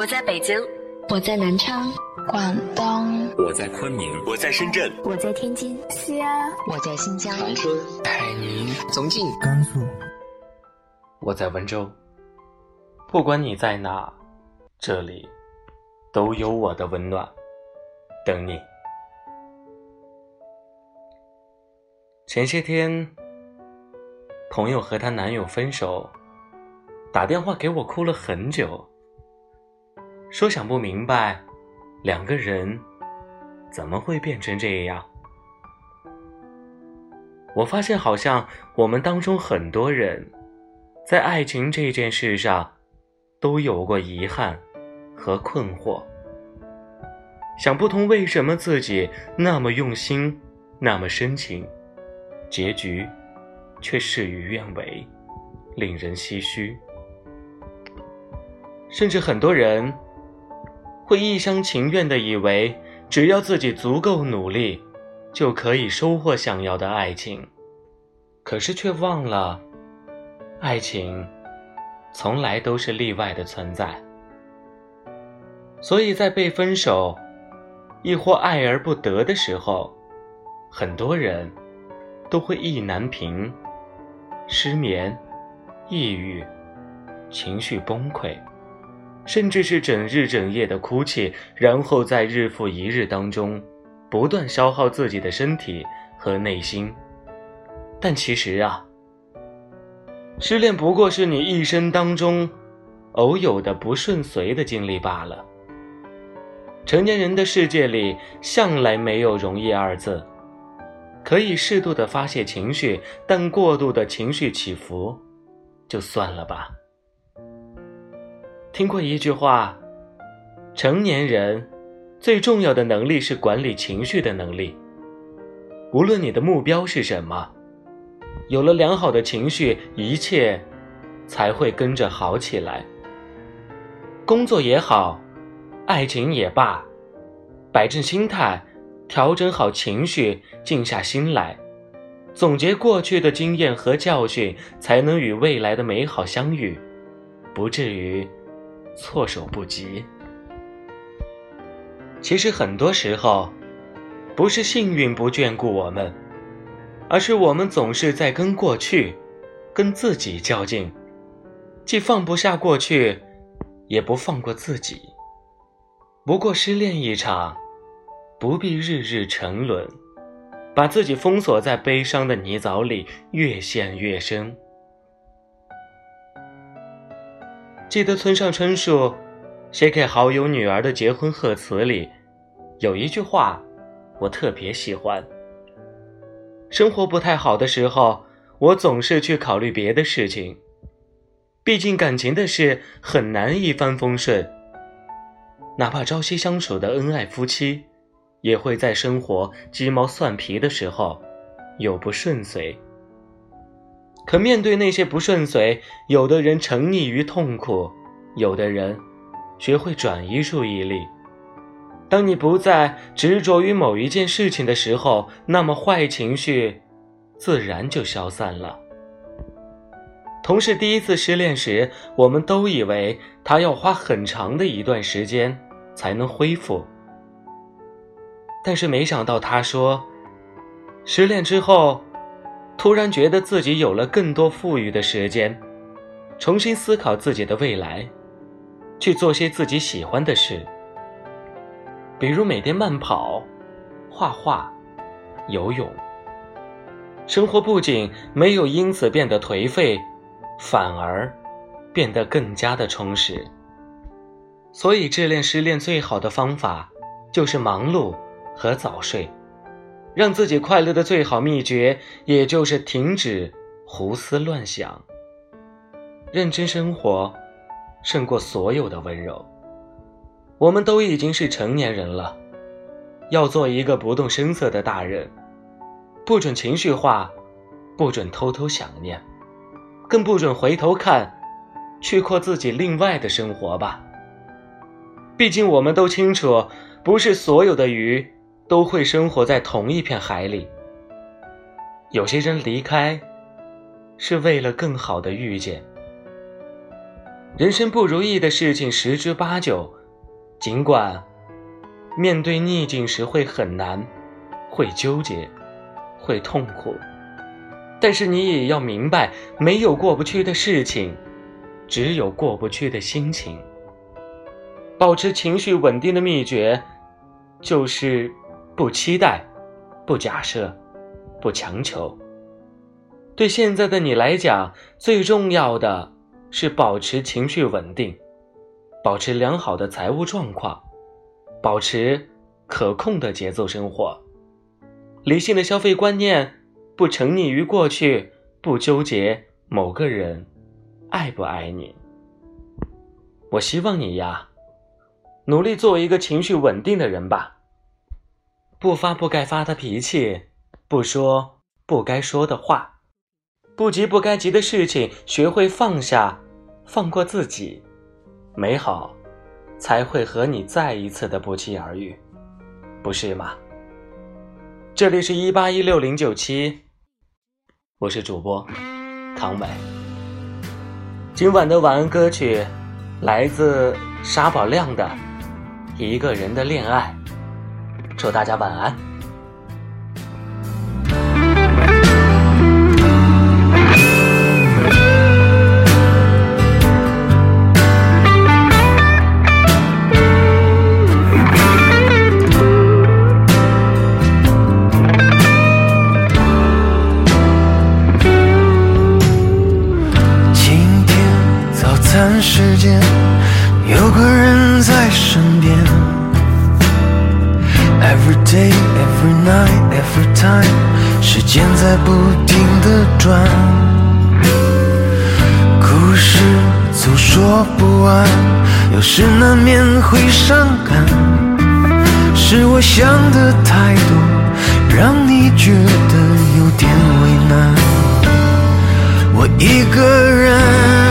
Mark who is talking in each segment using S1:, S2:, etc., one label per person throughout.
S1: 我在北京，
S2: 我在南昌，
S3: 广东，
S4: 我在昆明，
S5: 我在深圳，
S6: 我在天津，
S3: 西安，
S7: 我在新疆，
S8: 长春，
S9: 海宁，
S10: 重庆，
S11: 甘肃，
S12: 我在温州。不管你在哪，这里都有我的温暖，等你。前些天，朋友和她男友分手，打电话给我哭了很久，说想不明白，两个人怎么会变成这样。我发现，好像我们当中很多人，在爱情这件事上，都有过遗憾和困惑，想不通为什么自己那么用心，那么深情。结局却事与愿违，令人唏嘘。甚至很多人会一厢情愿的以为，只要自己足够努力，就可以收获想要的爱情。可是却忘了，爱情从来都是例外的存在。所以在被分手，亦或爱而不得的时候，很多人。都会意难平、失眠、抑郁、情绪崩溃，甚至是整日整夜的哭泣，然后在日复一日当中，不断消耗自己的身体和内心。但其实啊，失恋不过是你一生当中偶有的不顺遂的经历罢了。成年人的世界里，向来没有容易二字。可以适度的发泄情绪，但过度的情绪起伏，就算了吧。听过一句话，成年人最重要的能力是管理情绪的能力。无论你的目标是什么，有了良好的情绪，一切才会跟着好起来。工作也好，爱情也罢，摆正心态。调整好情绪，静下心来，总结过去的经验和教训，才能与未来的美好相遇，不至于措手不及。其实很多时候，不是幸运不眷顾我们，而是我们总是在跟过去、跟自己较劲，既放不下过去，也不放过自己。不过失恋一场。不必日日沉沦，把自己封锁在悲伤的泥沼里，越陷越深。记得村上春树写给好友女儿的结婚贺词里，有一句话，我特别喜欢。生活不太好的时候，我总是去考虑别的事情，毕竟感情的事很难一帆风顺，哪怕朝夕相处的恩爱夫妻。也会在生活鸡毛蒜皮的时候有不顺遂，可面对那些不顺遂，有的人沉溺于痛苦，有的人学会转移注意力。当你不再执着于某一件事情的时候，那么坏情绪自然就消散了。同事第一次失恋时，我们都以为他要花很长的一段时间才能恢复。但是没想到，他说，失恋之后，突然觉得自己有了更多富裕的时间，重新思考自己的未来，去做些自己喜欢的事，比如每天慢跑、画画、游泳。生活不仅没有因此变得颓废，反而变得更加的充实。所以，治恋失恋最好的方法就是忙碌。和早睡，让自己快乐的最好秘诀，也就是停止胡思乱想。认真生活，胜过所有的温柔。我们都已经是成年人了，要做一个不动声色的大人，不准情绪化，不准偷偷想念，更不准回头看，去过自己另外的生活吧。毕竟我们都清楚，不是所有的鱼。都会生活在同一片海里。有些人离开，是为了更好的遇见。人生不如意的事情十之八九，尽管面对逆境时会很难，会纠结，会痛苦，但是你也要明白，没有过不去的事情，只有过不去的心情。保持情绪稳定的秘诀，就是不期待，不假设，不强求。对现在的你来讲，最重要的是保持情绪稳定，保持良好的财务状况，保持可控的节奏生活，理性的消费观念，不沉溺于过去，不纠结某个人爱不爱你。我希望你呀。努力做一个情绪稳定的人吧，不发不该发的脾气，不说不该说的话，不急不该急的事情，学会放下，放过自己，美好才会和你再一次的不期而遇，不是吗？这里是一八一六零九七，我是主播唐伟。今晚的晚安歌曲来自沙宝亮的。一个人的恋爱，祝大家晚安。
S1: 时间在不停的转，故事总说不完，有时难免会伤感。是我想的太多，让你觉得有点为难。我一个人。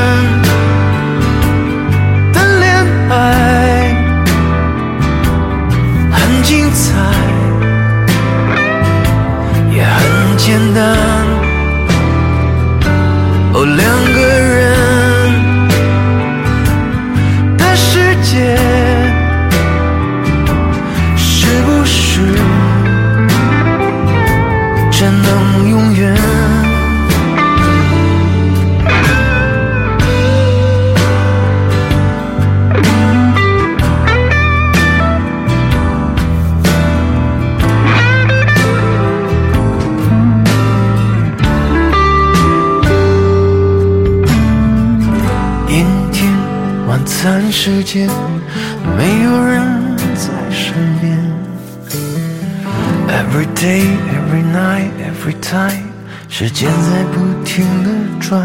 S1: 时间没有人在身边，Every day, every night, every time，时间在不停的转。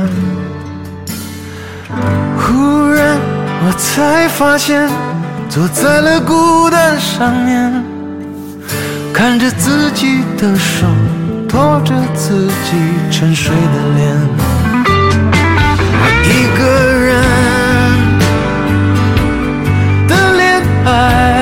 S1: 忽然我才发现，坐在了孤单上面，看着自己的手，托着自己沉睡的脸，我一个人。两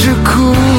S1: je cours.